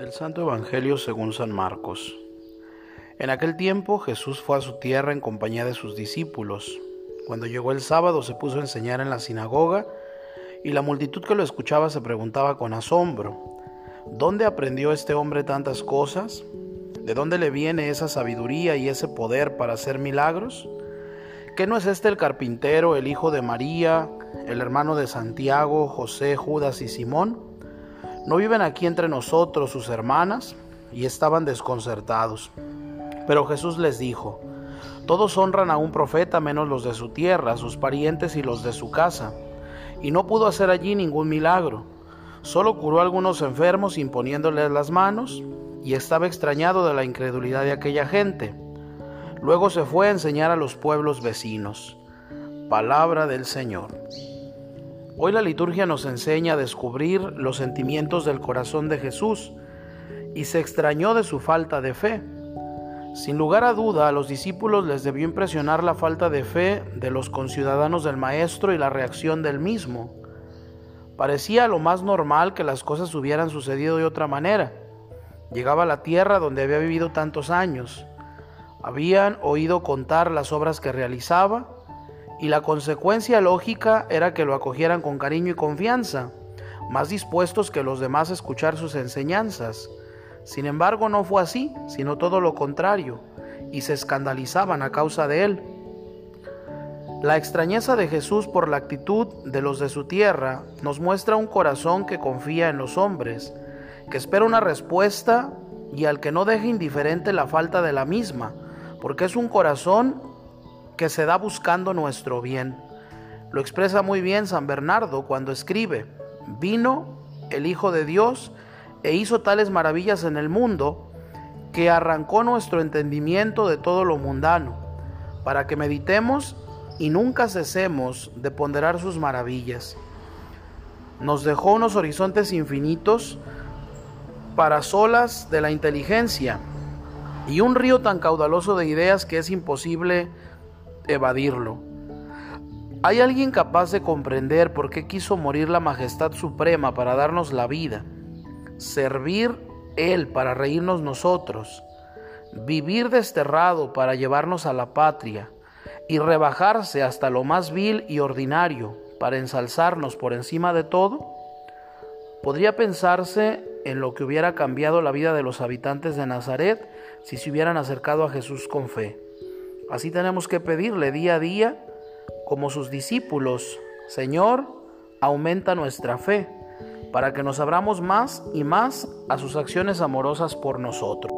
El Santo Evangelio según San Marcos. En aquel tiempo Jesús fue a su tierra en compañía de sus discípulos. Cuando llegó el sábado se puso a enseñar en la sinagoga y la multitud que lo escuchaba se preguntaba con asombro, ¿dónde aprendió este hombre tantas cosas? ¿De dónde le viene esa sabiduría y ese poder para hacer milagros? ¿Qué no es este el carpintero, el hijo de María, el hermano de Santiago, José, Judas y Simón? ¿No viven aquí entre nosotros sus hermanas? Y estaban desconcertados. Pero Jesús les dijo, Todos honran a un profeta menos los de su tierra, sus parientes y los de su casa. Y no pudo hacer allí ningún milagro. Solo curó a algunos enfermos imponiéndoles las manos, y estaba extrañado de la incredulidad de aquella gente. Luego se fue a enseñar a los pueblos vecinos. Palabra del Señor. Hoy la liturgia nos enseña a descubrir los sentimientos del corazón de Jesús y se extrañó de su falta de fe. Sin lugar a duda, a los discípulos les debió impresionar la falta de fe de los conciudadanos del Maestro y la reacción del mismo. Parecía lo más normal que las cosas hubieran sucedido de otra manera. Llegaba a la tierra donde había vivido tantos años. Habían oído contar las obras que realizaba y la consecuencia lógica era que lo acogieran con cariño y confianza, más dispuestos que los demás a escuchar sus enseñanzas. Sin embargo, no fue así, sino todo lo contrario, y se escandalizaban a causa de él. La extrañeza de Jesús por la actitud de los de su tierra nos muestra un corazón que confía en los hombres, que espera una respuesta y al que no deja indiferente la falta de la misma, porque es un corazón que se da buscando nuestro bien. Lo expresa muy bien San Bernardo cuando escribe, vino el Hijo de Dios e hizo tales maravillas en el mundo que arrancó nuestro entendimiento de todo lo mundano, para que meditemos y nunca cesemos de ponderar sus maravillas. Nos dejó unos horizontes infinitos para solas de la inteligencia y un río tan caudaloso de ideas que es imposible evadirlo. ¿Hay alguien capaz de comprender por qué quiso morir la majestad suprema para darnos la vida? Servir Él para reírnos nosotros, vivir desterrado para llevarnos a la patria y rebajarse hasta lo más vil y ordinario para ensalzarnos por encima de todo? Podría pensarse en lo que hubiera cambiado la vida de los habitantes de Nazaret si se hubieran acercado a Jesús con fe. Así tenemos que pedirle día a día, como sus discípulos, Señor, aumenta nuestra fe, para que nos abramos más y más a sus acciones amorosas por nosotros.